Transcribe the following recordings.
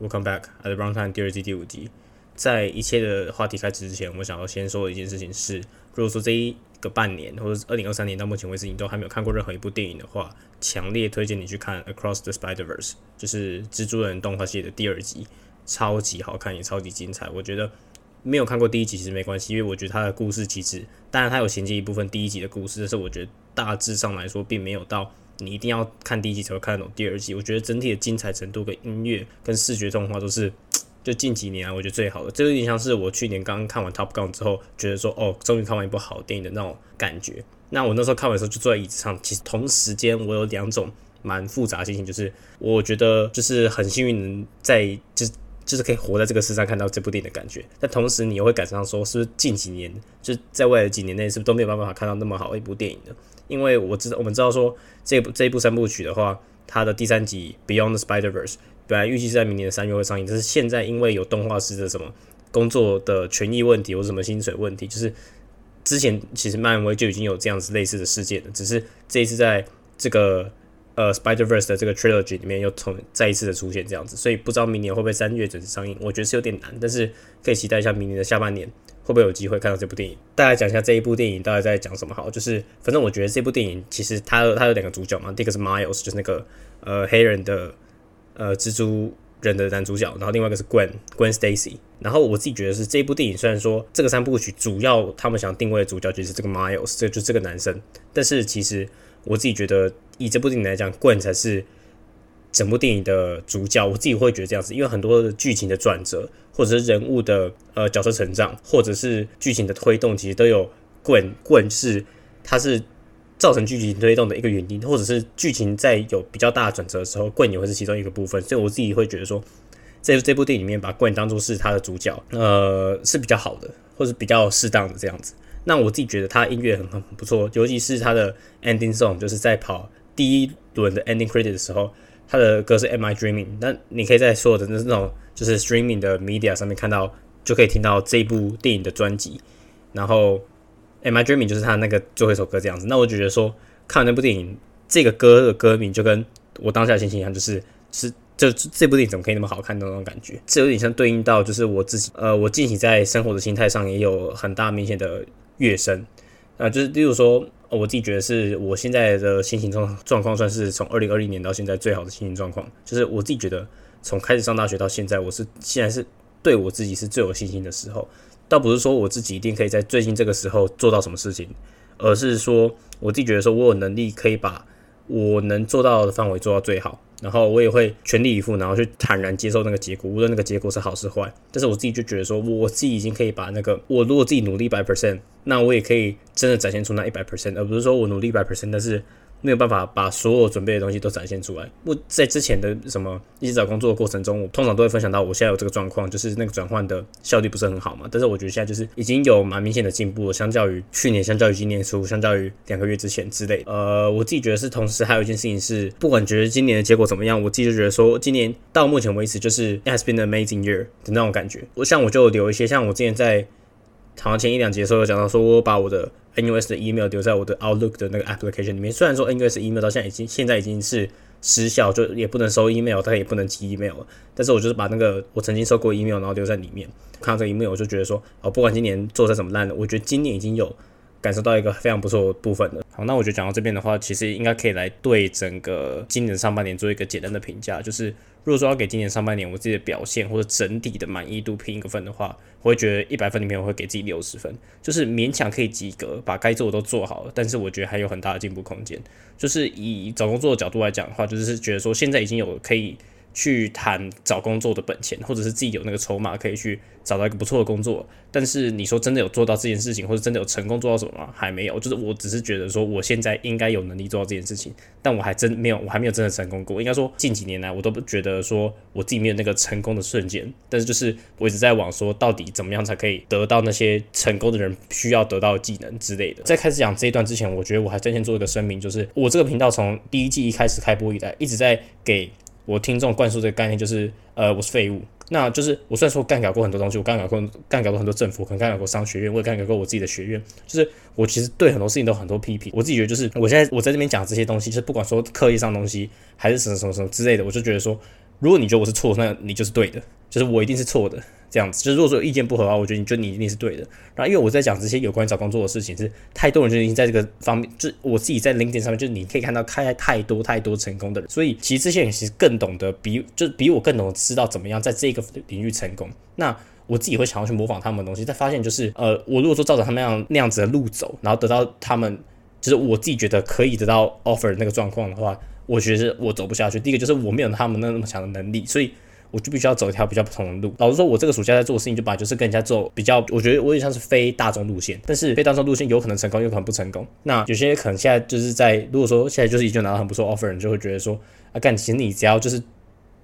Welcome Back at the Wrong Time 第二季第五集。在一切的话题开始之前，我想要先说的一件事情是，如果说这一个半年或者二零二三年到目前为止你都还没有看过任何一部电影的话，强烈推荐你去看 Across the Spider-Verse，就是蜘蛛人动画系列的第二集，超级好看也超级精彩。我觉得没有看过第一集其实没关系，因为我觉得它的故事其实当然它有衔接一部分第一集的故事，但是我觉得大致上来说并没有到。你一定要看第一集才会看得懂第二集。我觉得整体的精彩程度、跟音乐、跟视觉动画都是 就近几年来，我觉得最好的。这有点像是我去年刚刚看完 Top Gun 之后，觉得说哦，终于看完一部好电影的那种感觉。那我那时候看完的时候就坐在椅子上，其实同时间我有两种蛮复杂的心情，就是我觉得就是很幸运能在就就是可以活在这个世上看到这部电影的感觉。但同时你又会感受到说，是不是近几年就在未来的几年内，是不是都没有办法看到那么好的一部电影呢？因为我知道，我们知道说这部这一部三部曲的话，它的第三集《Beyond the Spider-Verse》本来预计是在明年的三月会上映，但是现在因为有动画师的什么工作的权益问题或什么薪水问题，就是之前其实漫威就已经有这样子类似的事件了，只是这一次在这个呃《Spider-Verse》的这个 trilogy 里面又重再一次的出现这样子，所以不知道明年会不会三月准时上映，我觉得是有点难，但是可以期待一下明年的下半年。会不会有机会看到这部电影？大概讲一下这一部电影大概在讲什么好。就是反正我觉得这部电影其实它它有两个主角嘛，第一个是 Miles，就是那个呃黑人的呃蜘蛛人的男主角，然后另外一个是 Gwen Gwen Stacy。然后我自己觉得是这部电影虽然说这个三部曲主要他们想定位的主角就是这个 Miles，这就是这个男生，但是其实我自己觉得以这部电影来讲，Gwen 才是。整部电影的主角，我自己会觉得这样子，因为很多的剧情的转折，或者是人物的呃角色成长，或者是剧情的推动，其实都有棍棍是它是造成剧情推动的一个原因，或者是剧情在有比较大的转折的时候，棍也会是其中一个部分。所以我自己会觉得说，在这部电影里面把棍当做是他的主角，呃是比较好的，或者比较适当的这样子。那我自己觉得他音乐很很不错，尤其是他的 ending song，就是在跑第一轮的 ending credit 的时候。他的歌是《Am I Dreaming》，那你可以在所有的那种就是 streaming 的 media 上面看到，就可以听到这部电影的专辑。然后《Am I Dreaming》就是他那个最后一首歌这样子。那我就觉得说看完那部电影，这个歌的歌名就跟我当下的心情一样，就是是就这部电影怎么可以那么好看的那种感觉。这有点像对应到就是我自己呃，我近期在生活的心态上也有很大明显的跃升啊，就是例如说。我自己觉得是我现在的心情状状况，算是从二零二零年到现在最好的心情状况。就是我自己觉得，从开始上大学到现在，我是现在是对我自己是最有信心的时候。倒不是说我自己一定可以在最近这个时候做到什么事情，而是说我自己觉得说我有能力可以把我能做到的范围做到最好。然后我也会全力以赴，然后去坦然接受那个结果，无论那个结果是好是坏。但是我自己就觉得说，我自己已经可以把那个，我如果自己努力百 percent，那我也可以真的展现出那一百 percent，而不是说我努力一百 percent，但是。没有办法把所有准备的东西都展现出来。我在之前的什么一直找工作的过程中，我通常都会分享到我现在有这个状况，就是那个转换的效率不是很好嘛。但是我觉得现在就是已经有蛮明显的进步了，相较于去年，相较于今年初，相较于两个月之前之类。呃，我自己觉得是，同时还有一件事情是，不管觉得今年的结果怎么样，我自己就觉得说，今年到目前为止就是 it has been an amazing year 的那种感觉。我像我就留一些，像我之前在。好像前一两节的时候有讲到，说我把我的 NUS 的 email 留在我的 Outlook 的那个 application 里面。虽然说 NUS email 到现在已经现在已经是失效，就也不能收 email，它也不能寄 email 了。但是我就是把那个我曾经收过 email，然后留在里面。看到这个 email，我就觉得说，哦，不管今年做的怎么烂的，我觉得今年已经有感受到一个非常不错的部分的。好，那我觉得讲到这边的话，其实应该可以来对整个今年上半年做一个简单的评价，就是。如果说要给今年上半年我自己的表现或者整体的满意度评一个分的话，我会觉得一百分里面我会给自己六十分，就是勉强可以及格，把该做的都做好了。但是我觉得还有很大的进步空间。就是以找工作的角度来讲的话，就是觉得说现在已经有可以。去谈找工作的本钱，或者是自己有那个筹码可以去找到一个不错的工作。但是你说真的有做到这件事情，或者真的有成功做到什么吗？还没有。就是我只是觉得说，我现在应该有能力做到这件事情，但我还真没有，我还没有真的成功过。应该说近几年来，我都不觉得说我自己没有那个成功的瞬间。但是就是我一直在往说，到底怎么样才可以得到那些成功的人需要得到的技能之类的。在开始讲这一段之前，我觉得我还真先做一个声明，就是我这个频道从第一季一开始开播以来，一直在给。我听众灌输这个概念就是，呃，我是废物。那就是我虽然说干搞过很多东西，我干搞过干搞过很多政府，可能干搞过商学院，我也干搞过我自己的学院。就是我其实对很多事情都很多批评。我自己觉得就是我现在我在这边讲这些东西，就是不管说刻意上东西，还是什么什么什么之类的，我就觉得说如果你觉得我是错，那你就是对的，就是我一定是错的。这样子，就是如果说意见不合的话，我觉得你就你一定是对的。然后，因为我在讲这些有关于找工作的事情，是太多人就已经在这个方面，就我自己在 LinkedIn 上面，就是你可以看到开太多太多成功的人，所以其实这些人其实更懂得比，就是比我更懂得知道怎么样在这个领域成功。那我自己会想要去模仿他们的东西，但发现就是，呃，我如果说照着他们那样那样子的路走，然后得到他们就是我自己觉得可以得到 offer 那个状况的话，我觉得我走不下去。第一个就是我没有他们那那么强的能力，所以。我就必须要走一条比较不同的路。老实说，我这个暑假在做的事情，就把就是跟人家做比较，我觉得我也像是非大众路线。但是非大众路线有可能成功，有可能不成功。那有些可能现在就是在，如果说现在就是已经拿到很不错 offer，你就会觉得说，啊，干，其实你只要就是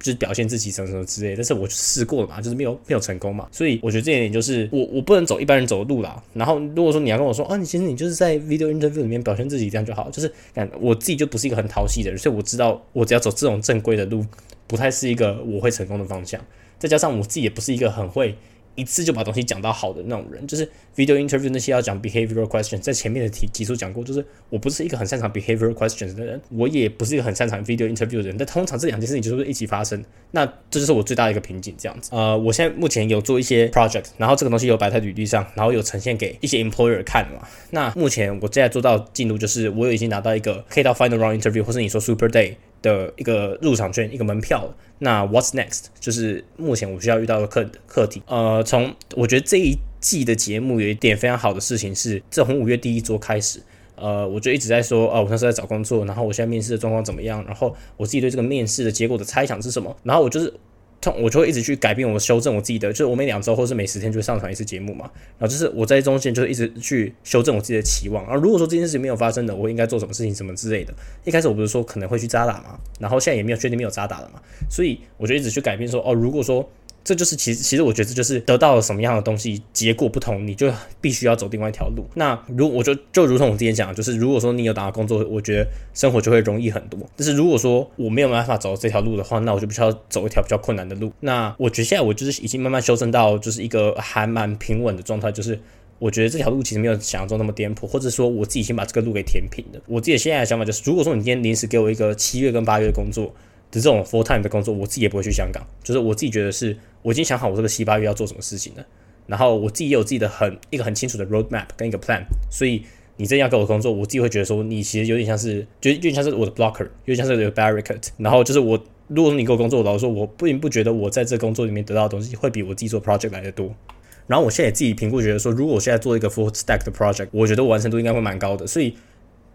就是表现自己什么什么之类。但是我试过了嘛，就是没有没有成功嘛。所以我觉得这一点就是我我不能走一般人走的路啦。然后如果说你要跟我说，啊，你其实你就是在 video interview 里面表现自己这样就好，就是感我自己就不是一个很讨喜的人，所以我知道我只要走这种正规的路，不太是一个我会成功的方向。再加上我自己也不是一个很会一次就把东西讲到好的那种人，就是 video interview 那些要讲 behavioral questions，在前面的题基础讲过，就是我不是一个很擅长 behavioral questions 的人，我也不是一个很擅长 video interview 的人。但通常这两件事情就是一起发生，那这就是我最大的一个瓶颈。这样子，呃，我现在目前有做一些 project，然后这个东西有摆在履历上，然后有呈现给一些 employer 看嘛。那目前我现在做到进度就是，我已经拿到一个可以到 final round interview，或是你说 super day。的一个入场券，一个门票。那 What's next？就是目前我需要遇到的课课题。呃，从我觉得这一季的节目有一点非常好的事情是，从五月第一周开始，呃，我就一直在说，哦，我那时候在找工作，然后我现在面试的状况怎么样，然后我自己对这个面试的结果的猜想是什么，然后我就是。我就会一直去改变，我修正我自己的，就是我每两周或是每十天就会上传一次节目嘛。然后就是我在中间就是一直去修正我自己的期望。而如果说这件事情没有发生的，我应该做什么事情什么之类的。一开始我不是说可能会去扎打嘛，然后现在也没有确定没有扎打了嘛，所以我就一直去改变说，哦，如果说。这就是其实，其实我觉得这就是得到了什么样的东西，结果不同，你就必须要走另外一条路。那如我就就如同我之前讲，就是如果说你有打到工作，我觉得生活就会容易很多。但是如果说我没有办法走这条路的话，那我就必须要走一条比较困难的路。那我觉得现在我就是已经慢慢修正到就是一个还蛮平稳的状态，就是我觉得这条路其实没有想象中那么颠簸，或者说我自己先把这个路给填平的。我自己现在的想法就是，如果说你今天临时给我一个七月跟八月的工作。这种 full time 的工作，我自己也不会去香港。就是我自己觉得是，我已经想好我这个七八月要做什么事情了。然后我自己也有自己的很一个很清楚的 road map 跟一个 plan。所以你真要给我工作，我自己会觉得说，你其实有点像是，就有点像是我的 blocker，有点像是有 barricade。然后就是我，如果你给我工作，老实说，我并不觉得我在这工作里面得到的东西会比我自己做 project 来的多。然后我现在也自己评估，觉得说，如果我现在做一个 full stack 的 project，我觉得完成度应该会蛮高的。所以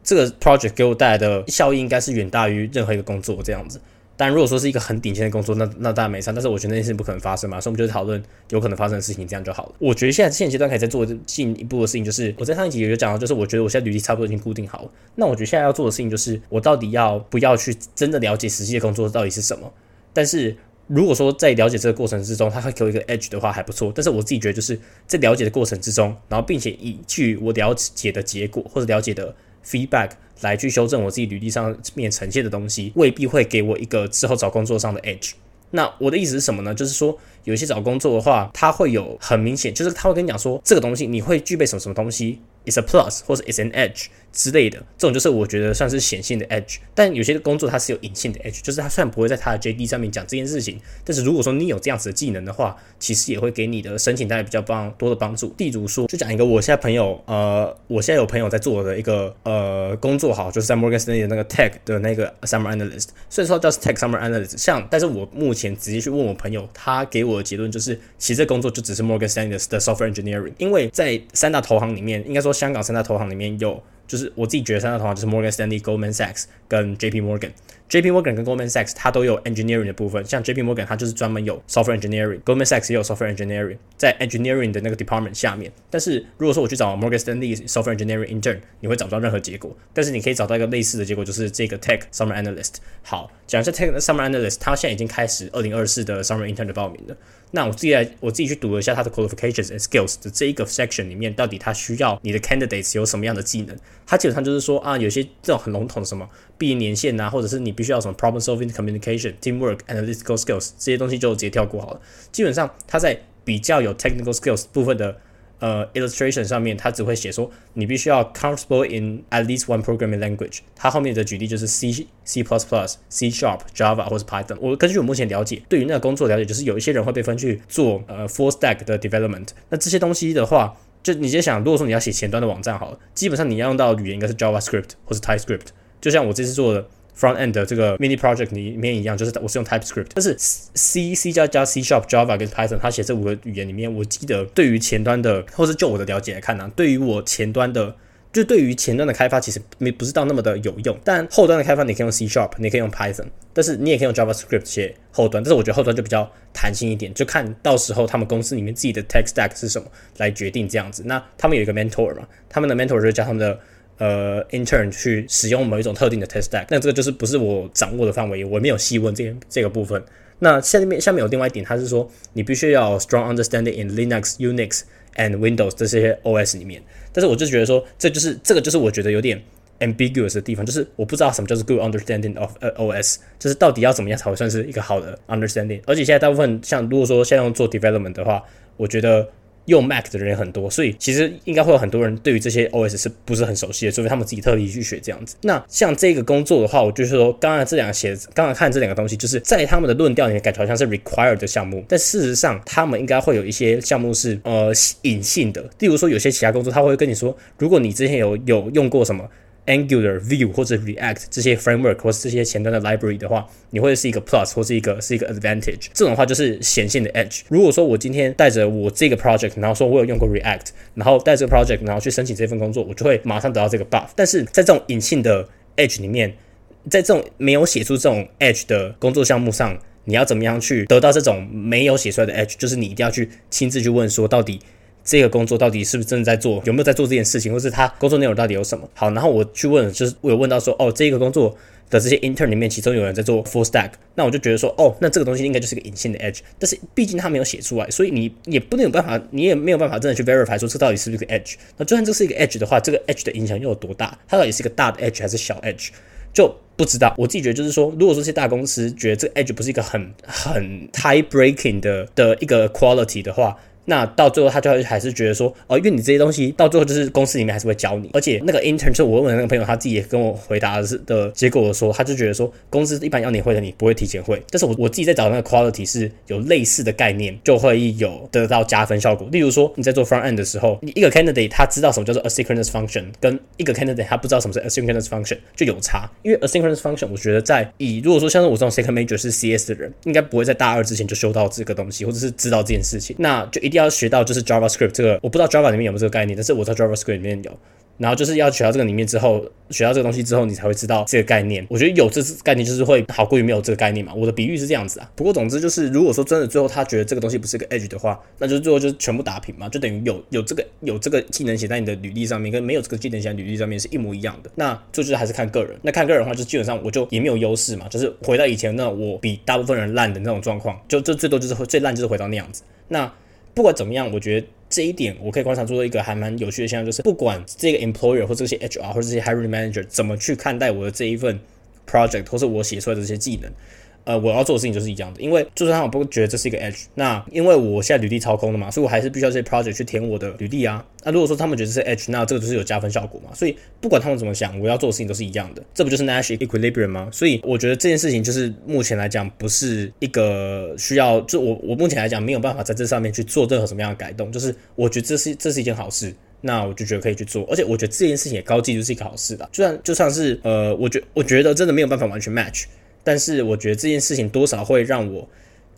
这个 project 给我带来的效益应该是远大于任何一个工作这样子。但如果说是一个很顶尖的工作，那那当然没差。但是我觉得那件事不可能发生嘛，所以我们就讨论有可能发生的事情，这样就好了。我觉得现在现阶段可以再做进一步的事情，就是我在上一集有讲到，就是我觉得我现在履历差不多已经固定好了。那我觉得现在要做的事情就是，我到底要不要去真的了解实际的工作到底是什么？但是如果说在了解这个过程之中，他会给我一个 edge 的话还不错。但是我自己觉得就是在了解的过程之中，然后并且以据我了解的结果或者了解的 feedback。来去修正我自己履历上面呈现的东西，未必会给我一个之后找工作上的 edge。那我的意思是什么呢？就是说，有些找工作的话，它会有很明显，就是他会跟你讲说，这个东西你会具备什么什么东西。，it's a plus 或者 it's an edge 之类的，这种就是我觉得算是显性的 edge。但有些工作它是有隐性的 edge，就是它虽然不会在它的 JD 上面讲这件事情，但是如果说你有这样子的技能的话，其实也会给你的申请带来比较帮多的帮助。例如说，就讲一个我现在朋友，呃，我现在有朋友在做的一个呃工作，好，就是在 Morgan Stanley 的那个 tech 的那个 summer analyst。虽然说叫 tech summer analyst，像，但是我目前直接去问我朋友，他给我的结论就是，其实这工作就只是 Morgan Stanley 的 software engineering，因为在三大投行里面，应该说香港三大投行里面有，就是我自己觉得三大投行就是 Morgan Stanley、Goldman Sachs 跟 JP Morgan。JP Morgan 跟 Goldman Sachs 它都有 engineering 的部分，像 JP Morgan 它就是专门有 software engineering，Goldman Sachs 也有 software engineering，在 engineering 的那个 department 下面。但是如果说我去找 Morgan Stanley software engineering intern，你会找不到任何结果。但是你可以找到一个类似的结果，就是这个 tech summer analyst。好，讲一下 tech summer analyst，他现在已经开始二零二四的 summer intern 的报名了。那我自己来，我自己去读了一下他的 qualifications and skills 的这一个 section 里面，到底他需要你的 candidates 有什么样的技能？他基本上就是说啊，有些这种很笼统的什么毕业年限啊，或者是你必须要什么 problem solving communication teamwork analytical skills 这些东西就直接跳过好了。基本上他在比较有 technical skills 部分的呃，illustration 上面它只会写说你必须要 comfortable in at least one programming language。它后面的举例就是 C、C++ plus plus、C Sharp、Java 或是 Python。我根据我目前了解，对于那个工作了解，就是有一些人会被分去做呃 full stack 的 development。那这些东西的话，就你先想，如果说你要写前端的网站，好了，基本上你要用到语言应该是 JavaScript 或是 TypeScript。就像我这次做的。Front end 的这个 mini project 里面一样，就是我是用 TypeScript，但是 C、C 加加 C Sharp、Java 跟 Python，它写这五个语言里面，我记得对于前端的，或是就我的了解来看呢，对于我前端的，就对于前端的开发其实没不是到那么的有用，但后端的开发你可以用 C Sharp，你可以用 Python，但是你也可以用 JavaScript 写后端，但是我觉得后端就比较弹性一点，就看到时候他们公司里面自己的 tech stack 是什么来决定这样子。那他们有一个 mentor 嘛，他们的 mentor 就是教他们的。呃，intern 去使用某一种特定的 test stack，那这个就是不是我掌握的范围，我没有细问这这个部分。那下面下面有另外一点，它是说你必须要 strong understanding in Linux、Unix and Windows 这些 OS 里面。但是我就觉得说，这就是这个就是我觉得有点 ambiguous 的地方，就是我不知道什么叫做 good understanding of OS，就是到底要怎么样才会算是一个好的 understanding。而且现在大部分像如果说现在用做 development 的话，我觉得。用 Mac 的人很多，所以其实应该会有很多人对于这些 OS 是不是很熟悉的，除非他们自己特地去学这样子。那像这个工作的话，我就是说，刚刚这两个写，刚刚看这两个东西，就是在他们的论调里面感觉好像是 required 的项目，但事实上他们应该会有一些项目是呃隐性的。例如说，有些其他工作他会跟你说，如果你之前有有用过什么。Angular、Vue 或者 React 这些 framework 或是这些前端的 library 的话，你会是一个 plus 或是一个是一个 advantage。这种的话就是显性的 edge。如果说我今天带着我这个 project，然后说我有用过 React，然后带这个 project，然后去申请这份工作，我就会马上得到这个 buff。但是在这种隐性的 edge 里面，在这种没有写出这种 edge 的工作项目上，你要怎么样去得到这种没有写出来的 edge？就是你一定要去亲自去问说到底。这个工作到底是不是真的在做？有没有在做这件事情，或是他工作内容到底有什么？好，然后我去问，就是我有问到说，哦，这个工作的这些 intern 里面，其中有人在做 full stack，那我就觉得说，哦，那这个东西应该就是个隐性的 edge，但是毕竟他没有写出来，所以你也不能有办法，你也没有办法真的去 verify 说这到底是不是个 edge。那就算这是一个 edge 的话，这个 edge 的影响又有多大？它到底是一个大的 edge 还是小 edge？就不知道。我自己觉得就是说，如果说这些大公司觉得这个 edge 不是一个很很 tie breaking 的的一个 quality 的话，那到最后，他就会还是觉得说，哦，因为你这些东西到最后就是公司里面还是会教你，而且那个 intern 就我问的那个朋友，他自己也跟我回答的是的结果说，他就觉得说，公司一般要你会的，你不会提前会。但是我我自己在找那个 quality 是有类似的概念，就会有得到加分效果。例如说你在做 front end 的时候，你一个 candidate 他知道什么叫做 asynchronous function，跟一个 candidate 他不知道什么是 asynchronous function 就有差。因为 asynchronous function 我觉得在以如果说像是我这种 second major 是 CS 的人，应该不会在大二之前就修到这个东西，或者是知道这件事情，那就一定要要学到就是 JavaScript 这个我不知道 Java 里面有没有这个概念，但是我在 JavaScript 里面有。然后就是要学到这个里面之后，学到这个东西之后，你才会知道这个概念。我觉得有这概念就是会好过于没有这个概念嘛。我的比喻是这样子啊。不过总之就是，如果说真的最后他觉得这个东西不是一个 edge 的话，那就最后就全部打平嘛，就等于有有这个有这个技能写在你的履历上面，跟没有这个技能写在履历上面是一模一样的。那这就是还是看个人。那看个人的话，就基本上我就也没有优势嘛，就是回到以前那我比大部分人烂的那种状况，就就最多就是最烂就是回到那样子。那不管怎么样，我觉得。这一点我可以观察出一个还蛮有趣的现象，就是不管这个 employer 或这些 HR 或这些 hiring manager 怎么去看待我的这一份 project，或是我写出来的这些技能。呃，我要做的事情就是一样的，因为就算他们不觉得这是一个 edge，那因为我现在履历超空的嘛，所以我还是必须要这些 project 去填我的履历啊。那如果说他们觉得是 edge，那这个就是有加分效果嘛。所以不管他们怎么想，我要做的事情都是一样的，这不就是 Nash equilibrium 吗？所以我觉得这件事情就是目前来讲不是一个需要，就我我目前来讲没有办法在这上面去做任何什么样的改动。就是我觉得这是这是一件好事，那我就觉得可以去做，而且我觉得这件事情也高记就是一个好事的。就算就算是呃，我觉我觉得真的没有办法完全 match。但是我觉得这件事情多少会让我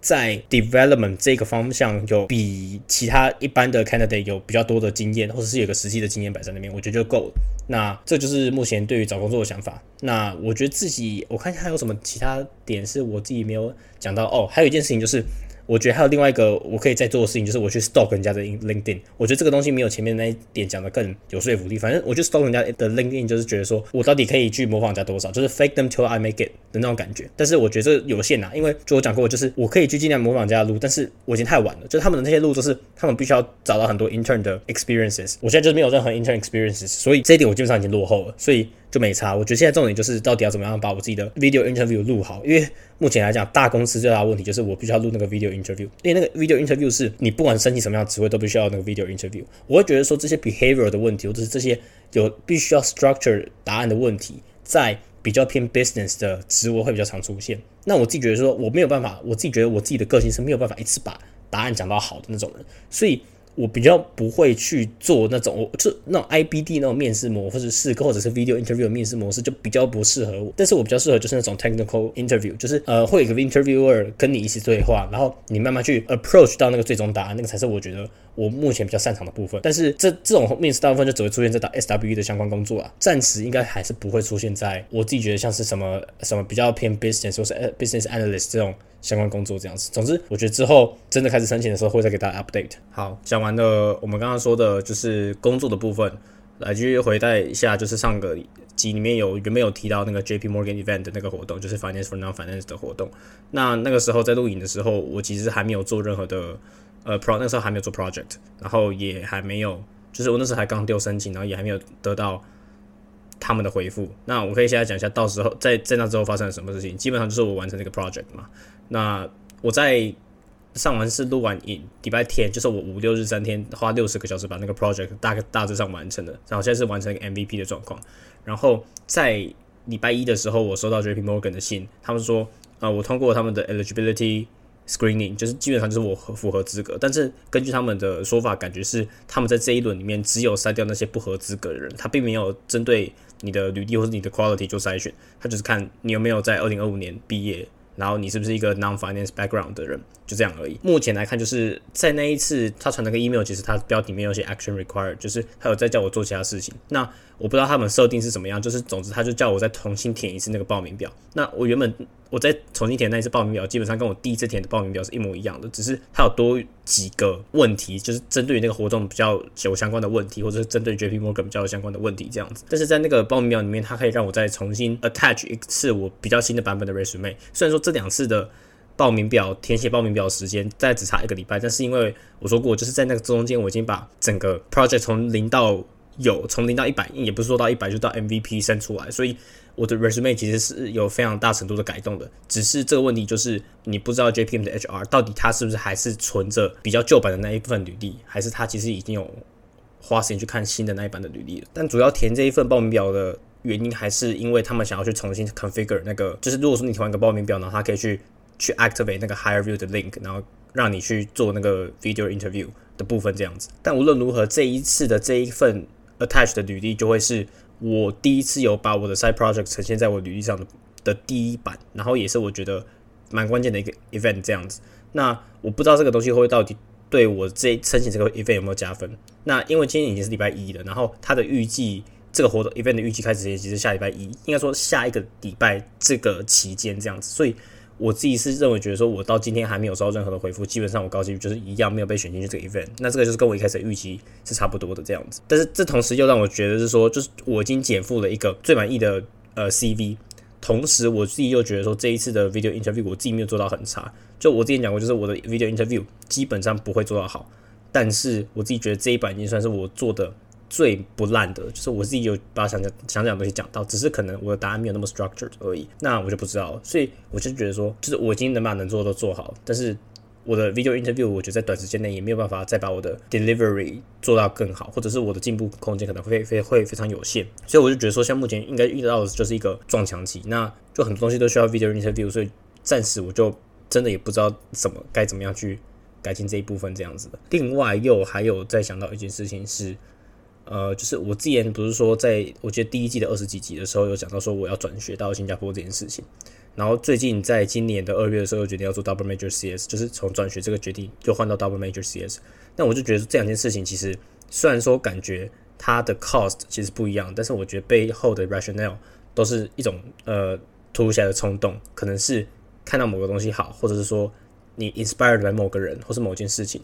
在 development 这个方向有比其他一般的 candidate 有比较多的经验，或者是有个实际的经验摆在那边，我觉得就够了。那这就是目前对于找工作的想法。那我觉得自己我看一下还有什么其他点是我自己没有讲到哦，还有一件事情就是。我觉得还有另外一个我可以再做的事情，就是我去 stalk 人家的 LinkedIn。我觉得这个东西没有前面那一点讲的更有说服力。反正我就 stalk 人家的 LinkedIn，就是觉得说我到底可以去模仿人家多少，就是 fake them till I make it 的那种感觉。但是我觉得这有限呐，因为就我讲过，就是我可以去尽量模仿人家的路，但是我已经太晚了。就他们的那些路都是他们必须要找到很多 intern 的 experiences，我现在就是没有任何 intern experiences，所以这一点我基本上已经落后了。所以就没差。我觉得现在重点就是到底要怎么样把我自己的 video interview 录好，因为目前来讲，大公司最大的问题就是我必须要录那个 video interview，因为那个 video interview 是你不管申请什么样的职位都必须要那个 video interview。我会觉得说这些 behavior 的问题，或者是这些有必须要 structure 答案的问题，在比较偏 business 的职位会比较常出现。那我自己觉得说我没有办法，我自己觉得我自己的个性是没有办法一次把答案讲到好的那种人，所以。我比较不会去做那种，我就那种 IBD 那种面试模，或者是或者是 video interview 面试模式，就比较不适合我。但是我比较适合就是那种 technical interview，就是呃会有一个 interviewer 跟你一起对话，然后你慢慢去 approach 到那个最终答案，那个才是我觉得我目前比较擅长的部分。但是这这种面试大部分就只会出现在打 SWE 的相关工作啊，暂时应该还是不会出现在我自己觉得像是什么什么比较偏 business 或是 business analyst 这种。相关工作这样子，总之我觉得之后真的开始申请的时候会再给大家 update。好，讲完了我们刚刚说的就是工作的部分，来继续回带一下，就是上个集里面有有没有提到那个 JP Morgan event 的那个活动，就是 Finance for Non-Finance 的活动。那那个时候在录影的时候，我其实还没有做任何的呃 pro，那时候还没有做 project，然后也还没有，就是我那时候还刚丢申请，然后也还没有得到。他们的回复，那我可以现在讲一下，到时候在在那之后发生了什么事情。基本上就是我完成这个 project 嘛。那我在上完是录完影，礼拜天就是我五六日三天花六十个小时把那个 project 大概大致上完成了。然后现在是完成 MVP 的状况。然后在礼拜一的时候，我收到 JP Morgan 的信，他们说啊，我通过他们的 eligibility。Screening 就是基本上就是我符合资格，但是根据他们的说法，感觉是他们在这一轮里面只有筛掉那些不合资格的人，他并没有针对你的履历或者你的 quality 做筛选，他就是看你有没有在二零二五年毕业，然后你是不是一个 non-finance background 的人，就这样而已。目前来看，就是在那一次他传那个 email，其实他标题没有写 action required，就是他有在叫我做其他事情。那我不知道他们设定是怎么样，就是总之他就叫我再重新填一次那个报名表。那我原本我在重新填那一次报名表，基本上跟我第一次填的报名表是一模一样的，只是它有多几个问题，就是针对于那个活动比较有相关的问题，或者是针对 JP Morgan 比较有相关的问题这样子。但是在那个报名表里面，它可以让我再重新 attach 一次我比较新的版本的 resume。虽然说这两次的报名表填写报名表的时间再只差一个礼拜，但是因为我说过，就是在那个中间我已经把整个 project 从零到有从零到一百，也不是说到一百就到 MVP 生出来，所以我的 resume 其实是有非常大程度的改动的。只是这个问题就是你不知道 JPM 的 HR 到底他是不是还是存着比较旧版的那一部分履历，还是他其实已经有花时间去看新的那一版的履历了。但主要填这一份报名表的原因，还是因为他们想要去重新 configure 那个，就是如果说你填完一个报名表，然后他可以去去 activate 那个 higher view 的 link，然后让你去做那个 video interview 的部分这样子。但无论如何，这一次的这一份 Attach 的履历就会是我第一次有把我的 side project 呈现在我履历上的的第一版，然后也是我觉得蛮关键的一个 event 这样子。那我不知道这个东西会到底对我这申请这个 event 有没有加分。那因为今天已经是礼拜一了，然后它的预计这个活动 event 的预计开始也其实下礼拜一，应该说下一个礼拜这个期间这样子，所以。我自己是认为，觉得说我到今天还没有收到任何的回复，基本上我高级就是一样没有被选进去这个 event。那这个就是跟我一开始预期是差不多的这样子。但是这同时又让我觉得是说，就是我已经减负了一个最满意的呃 CV，同时我自己又觉得说这一次的 video interview 我自己没有做到很差。就我之前讲过，就是我的 video interview 基本上不会做到好，但是我自己觉得这一版已经算是我做的。最不烂的，就是我自己有把想讲想讲的东西讲到，只是可能我的答案没有那么 structured 而已。那我就不知道，所以我就觉得说，就是我已经能把能做的都做好，但是我的 video interview 我觉得在短时间内也没有办法再把我的 delivery 做到更好，或者是我的进步空间可能会非会非常有限。所以我就觉得说，像目前应该遇到的就是一个撞墙期，那就很多东西都需要 video interview，所以暂时我就真的也不知道怎么该怎么样去改进这一部分这样子的。另外又还有再想到一件事情是。呃，就是我之前不是说，在我觉得第一季的二十几集的时候，有讲到说我要转学到新加坡这件事情。然后最近在今年的二月的时候又，决定要做 Double Major CS，就是从转学这个决定又换到 Double Major CS。那我就觉得这两件事情其实虽然说感觉它的 cost 其实不一样，但是我觉得背后的 rationale 都是一种呃突如其来的冲动，可能是看到某个东西好，或者是说你 inspired by 某个人或是某件事情。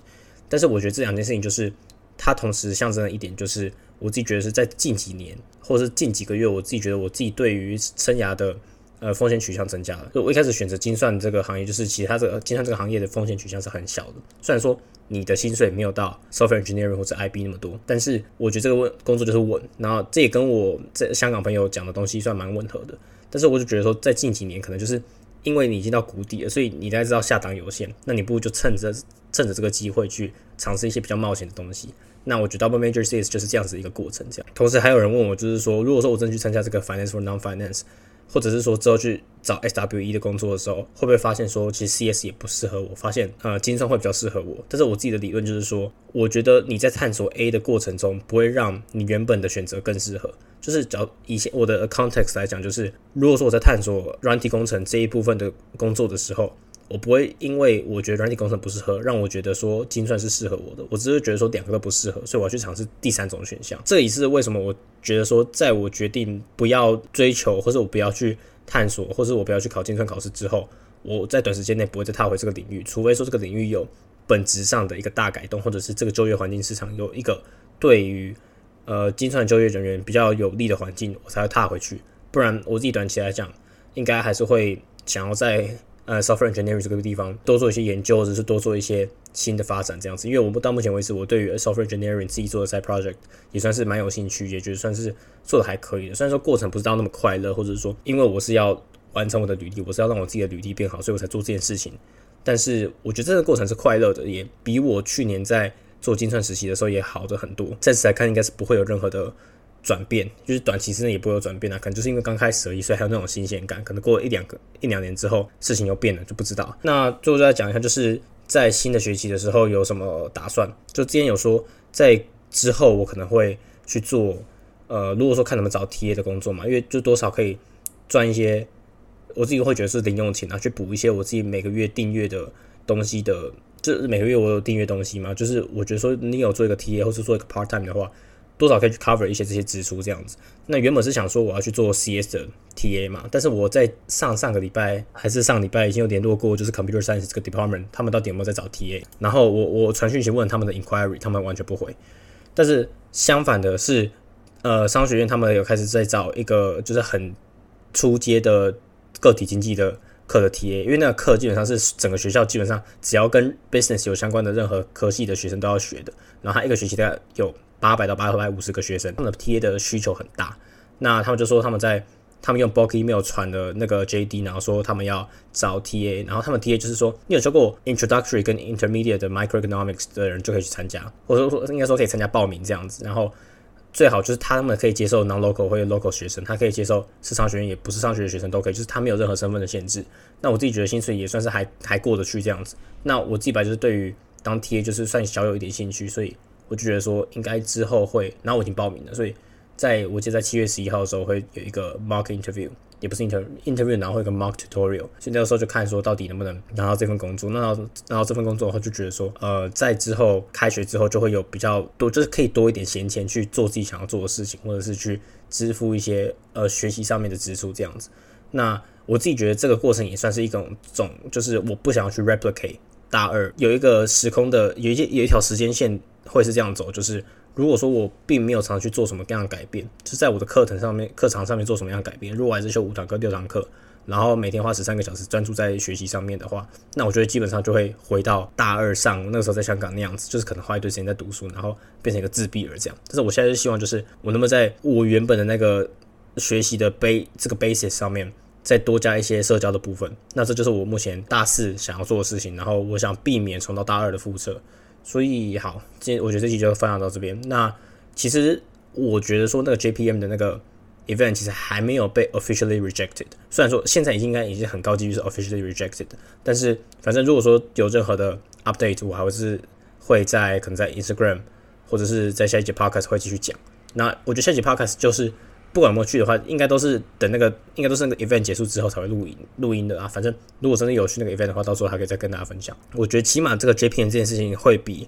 但是我觉得这两件事情就是。它同时象征的一点就是，我自己觉得是在近几年，或者是近几个月，我自己觉得我自己对于生涯的呃风险取向增加了。就我一开始选择精算这个行业，就是其实它这个精算这个行业的风险取向是很小的。虽然说你的薪水没有到 software engineering 或者 IB 那么多，但是我觉得这个问工作就是稳。然后这也跟我在香港朋友讲的东西算蛮吻合的。但是我就觉得说，在近几年可能就是因为你已经到谷底了，所以你大概知道下档有限，那你不如就趁着趁着这个机会去尝试一些比较冒险的东西。那我觉得 double major CS 就是这样子一个过程。这样，同时还有人问我，就是说，如果说我真去参加这个 finance for non finance，或者是说之后去找 SWE 的工作的时候，会不会发现说，其实 CS 也不适合我？发现呃，精算会比较适合我。但是我自己的理论就是说，我觉得你在探索 A 的过程中，不会让你原本的选择更适合。就是只要以前我的 context 来讲，就是如果说我在探索软体工程这一部分的工作的时候。我不会因为我觉得软体工程不适合，让我觉得说精算是适合我的。我只是觉得说两个都不适合，所以我要去尝试第三种选项。这也是为什么我觉得说，在我决定不要追求，或者我不要去探索，或者我不要去考精算考试之后，我在短时间内不会再踏回这个领域，除非说这个领域有本质上的一个大改动，或者是这个就业环境市场有一个对于呃精算就业人员比较有利的环境，我才会踏回去。不然我自己短期来讲，应该还是会想要在。呃，software engineering 这个地方多做一些研究，或者是多做一些新的发展这样子。因为我们到目前为止，我对于 software engineering 自己做的 side project 也算是蛮有兴趣，也觉得算是做的还可以的。虽然说过程不是到那么快乐，或者是说，因为我是要完成我的履历，我是要让我自己的履历变好，所以我才做这件事情。但是我觉得这个过程是快乐的，也比我去年在做精算实习的时候也好的很多。暂时来看，应该是不会有任何的。转变就是短期之内也不会有转变啊，可能就是因为刚开始而已，所以还有那种新鲜感。可能过了一两个一两年之后，事情又变了，就不知道。那最后再讲一下，就是在新的学期的时候有什么打算？就之前有说，在之后我可能会去做，呃，如果说看怎么找 TA 的工作嘛，因为就多少可以赚一些，我自己会觉得是零用钱啊，去补一些我自己每个月订阅的东西的。就是每个月我有订阅东西嘛，就是我觉得说你有做一个 TA 或是做一个 part time 的话。多少可以去 cover 一些这些支出这样子。那原本是想说我要去做 CS 的 TA 嘛，但是我在上上个礼拜还是上礼拜已经有联络过，就是 Computer Science 这个 department，他们到底有没有在找 TA？然后我我传讯息问他们的 inquiry，他们完全不回。但是相反的是，呃，商学院他们有开始在找一个就是很出阶的个体经济的课的 TA，因为那个课基本上是整个学校基本上只要跟 business 有相关的任何科系的学生都要学的。然后他一个学期大概有。八百到八百五十个学生，他们的 TA 的需求很大。那他们就说他们在他们用 bulk email 传的那个 JD，然后说他们要找 TA，然后他们 TA 就是说你有学过 introductory 跟 intermediate 的 microeconomics 的人就可以去参加，或者说应该说可以参加报名这样子。然后最好就是他们可以接受 non-local 或者 local 学生，他可以接受是商学院也不是商学院学生都可以，就是他没有任何身份的限制。那我自己觉得薪水也算是还还过得去这样子。那我自己本来就是对于当 TA 就是算小有一点兴趣，所以。我就觉得说，应该之后会，然后我已经报名了，所以在我记得在七月十一号的时候会有一个 mock interview，也不是 interview interview，然后会一个 mock tutorial，所以那个时候就看说到底能不能拿到这份工作。那拿到这份工作后，就觉得说，呃，在之后开学之后就会有比较多，就是可以多一点闲钱去做自己想要做的事情，或者是去支付一些呃学习上面的支出这样子。那我自己觉得这个过程也算是一种种，就是我不想要去 replicate 大二有一个时空的有一些有一条时间线。会是这样走，就是如果说我并没有常常去做什么样的改变，就在我的课程上面、课堂上面做什么样的改变，如果还是修五堂课、六堂课，然后每天花十三个小时专注在学习上面的话，那我觉得基本上就会回到大二上那个时候在香港那样子，就是可能花一堆时间在读书，然后变成一个自闭儿这样。但是我现在就希望，就是我能不能在我原本的那个学习的 base 这个 basis 上面，再多加一些社交的部分。那这就是我目前大四想要做的事情，然后我想避免重到大二的覆辙。所以好，今我觉得这期就分享到这边。那其实我觉得说那个 JPM 的那个 event 其实还没有被 officially rejected。虽然说现在已经应该已经很高几率是 officially rejected，但是反正如果说有任何的 update，我还是会在可能在 Instagram 或者是在下一节 podcast 会继续讲。那我觉得下一节 podcast 就是。不管有没有去的话，应该都是等那个，应该都是那个 event 结束之后才会录音录音的啊。反正如果真的有去那个 event 的话，到时候还可以再跟大家分享。我觉得起码这个 JPN 这件事情会比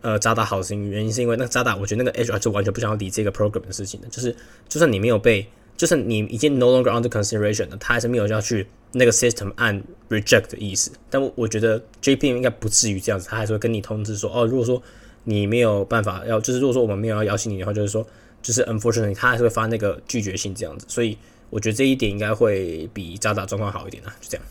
呃渣打好心，原因是因为那个渣打，我觉得那个 HR 是完全不想要理这个 program 的事情的。就是就算你没有被，就算你已经 no longer under consideration 了，他还是没有要去那个 system 按 reject 的意思。但我我觉得 JPN 应该不至于这样子，他还是会跟你通知说，哦，如果说你没有办法要，就是如果说我们没有要邀请你的话，就是说。就是 unfortunately，他还是会发那个拒绝信这样子，所以我觉得这一点应该会比渣打状况好一点啊，就这样。